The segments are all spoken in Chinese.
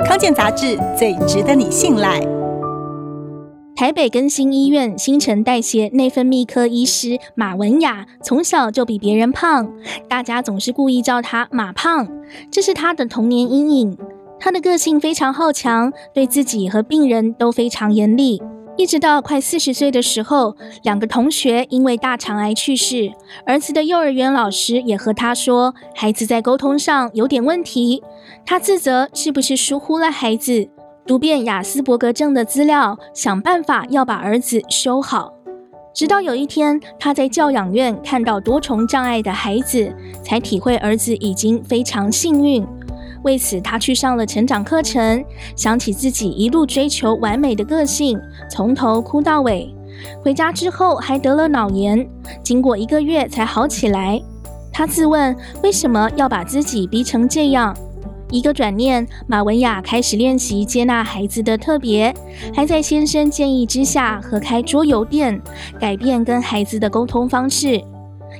康健杂志最值得你信赖。台北更新医院新陈代谢内分泌科医师马文雅从小就比别人胖，大家总是故意叫她马胖，这是她的童年阴影。她的个性非常好强，对自己和病人都非常严厉。一直到快四十岁的时候，两个同学因为大肠癌去世，儿子的幼儿园老师也和他说，孩子在沟通上有点问题。他自责是不是疏忽了孩子。读遍亚斯伯格症的资料，想办法要把儿子修好。直到有一天，他在教养院看到多重障碍的孩子，才体会儿子已经非常幸运。为此，他去上了成长课程，想起自己一路追求完美的个性，从头哭到尾。回家之后还得了脑炎，经过一个月才好起来。他自问，为什么要把自己逼成这样？一个转念，马文雅开始练习接纳孩子的特别，还在先生建议之下合开桌游店，改变跟孩子的沟通方式，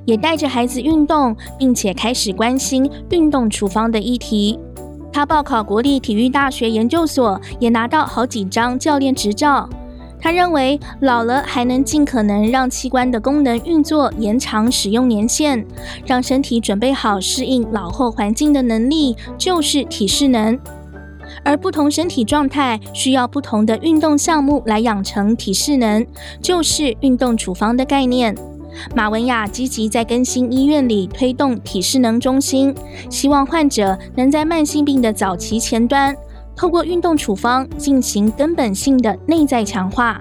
也带着孩子运动，并且开始关心运动处方的议题。他报考国立体育大学研究所，也拿到好几张教练执照。他认为老了还能尽可能让器官的功能运作延长使用年限，让身体准备好适应老后环境的能力，就是体适能。而不同身体状态需要不同的运动项目来养成体适能，就是运动处方的概念。马文雅积极在更新医院里推动体适能中心，希望患者能在慢性病的早期前端。透过运动处方进行根本性的内在强化。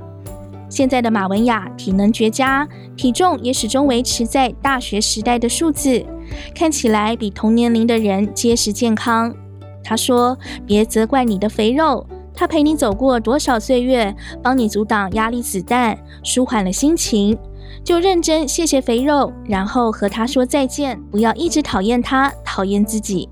现在的马文雅体能绝佳，体重也始终维持在大学时代的数字，看起来比同年龄的人结实健康。他说：“别责怪你的肥肉，他陪你走过多少岁月，帮你阻挡压力子弹，舒缓了心情。就认真谢谢肥肉，然后和他说再见，不要一直讨厌他，讨厌自己。”